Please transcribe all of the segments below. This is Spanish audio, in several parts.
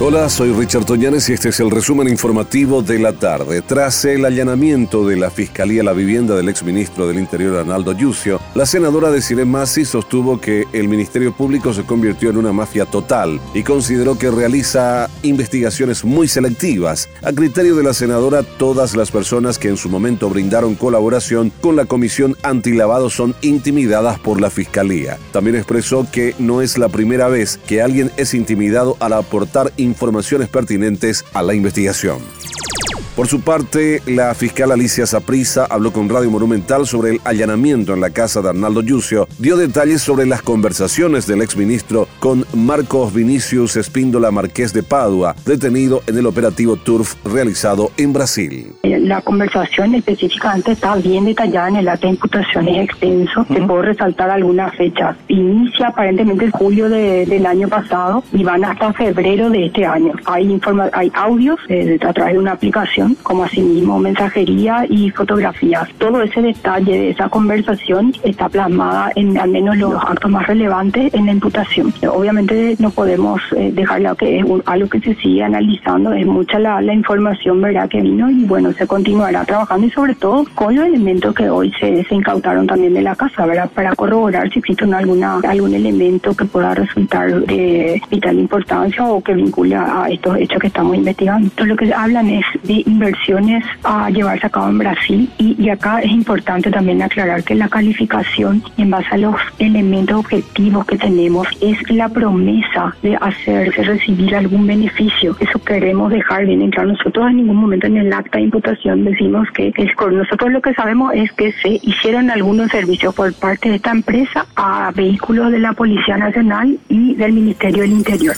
Hola, soy Richard Toñanes y este es el resumen informativo de la tarde. Tras el allanamiento de la Fiscalía a la vivienda del exministro del Interior, Arnaldo Yucio, la senadora Desiree Masi sostuvo que el Ministerio Público se convirtió en una mafia total y consideró que realiza investigaciones muy selectivas. A criterio de la senadora, todas las personas que en su momento brindaron colaboración con la Comisión Antilavado son intimidadas por la Fiscalía. También expresó que no es la primera vez que alguien es intimidado al aportar informaciones pertinentes a la investigación. Por su parte, la fiscal Alicia Saprisa habló con Radio Monumental sobre el allanamiento en la casa de Arnaldo Yucio, dio detalles sobre las conversaciones del exministro con Marcos Vinicius Espíndola Marqués de Padua, detenido en el operativo TURF realizado en Brasil. La conversación específicamente está bien detallada en el acta de imputación, es extenso. Te puedo resaltar algunas fechas. Inicia aparentemente en julio del año pasado y van hasta febrero de este año. Hay, informa hay audios eh, a través de una aplicación como asimismo mensajería y fotografías. Todo ese detalle de esa conversación está plasmada en al menos los actos más relevantes en la imputación. Obviamente no podemos eh, dejarlo que es algo que se sigue analizando, es mucha la, información verdad que vino y bueno, se continuará trabajando y sobre todo con los elementos que hoy se, se incautaron también de la casa, ¿verdad? Para corroborar si existe alguna, algún elemento que pueda resultar de vital importancia o que vincule a estos hechos que estamos investigando. Entonces lo que hablan es de inversiones a llevarse a cabo en Brasil y, acá es importante también aclarar que la calificación en base a los elementos objetivos que tenemos es la promesa de hacerse recibir algún beneficio. Eso queremos dejar bien en claro. Nosotros en ningún momento en el acta de imputación decimos que es con nosotros lo que sabemos es que se hicieron algunos servicios por parte de esta empresa a vehículos de la Policía Nacional y del Ministerio del Interior.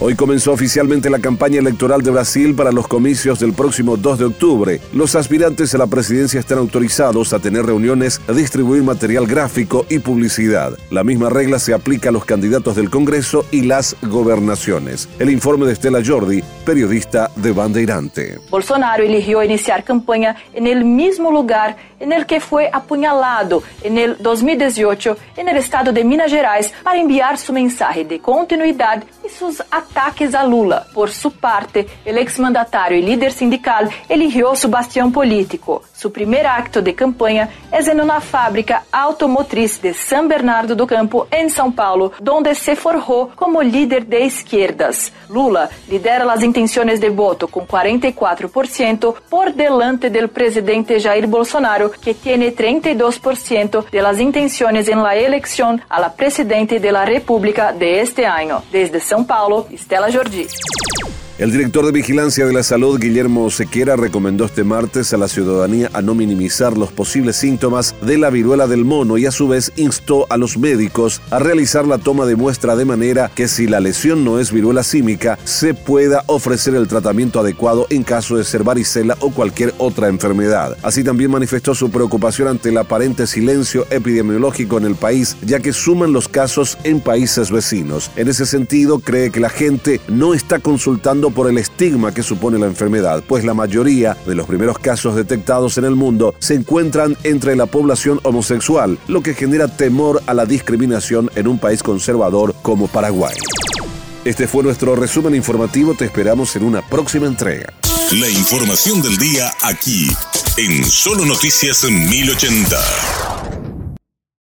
Hoy comenzó oficialmente la campaña electoral de Brasil para los comicios del próximo 2 de octubre. Los aspirantes a la presidencia están autorizados a tener reuniones, a distribuir material gráfico y publicidad. La misma regla se aplica a los candidatos del Congreso y las gobernaciones. El informe de Estela Jordi, periodista de Bandeirante. Bolsonaro eligió iniciar campaña en el mismo lugar en el que fue apuñalado en el 2018 en el estado de Minas Gerais para enviar su mensaje de continuidad y sus ataques a Lula. Por su parte, el exmandatario y líder sindical eligió su bastión político. Su primer acto de campaña es en una fábrica automotriz de San Bernardo do Campo, en São Paulo, donde se forjó como líder de izquierdas. Lula lidera las intenciones de voto con 44% por delante del presidente Jair Bolsonaro, que tiene 32% de las intenciones en la elección a la presidente de la República de este año. Desde São Paulo, Estela Jordi. El director de Vigilancia de la Salud, Guillermo Sequera, recomendó este martes a la ciudadanía a no minimizar los posibles síntomas de la viruela del mono y a su vez instó a los médicos a realizar la toma de muestra de manera que si la lesión no es viruela símica, se pueda ofrecer el tratamiento adecuado en caso de ser varicela o cualquier otra enfermedad. Así también manifestó su preocupación ante el aparente silencio epidemiológico en el país, ya que suman los casos en países vecinos. En ese sentido, cree que la gente no está consultando por el estigma que supone la enfermedad, pues la mayoría de los primeros casos detectados en el mundo se encuentran entre la población homosexual, lo que genera temor a la discriminación en un país conservador como Paraguay. Este fue nuestro resumen informativo, te esperamos en una próxima entrega. La información del día aquí, en Solo Noticias 1080.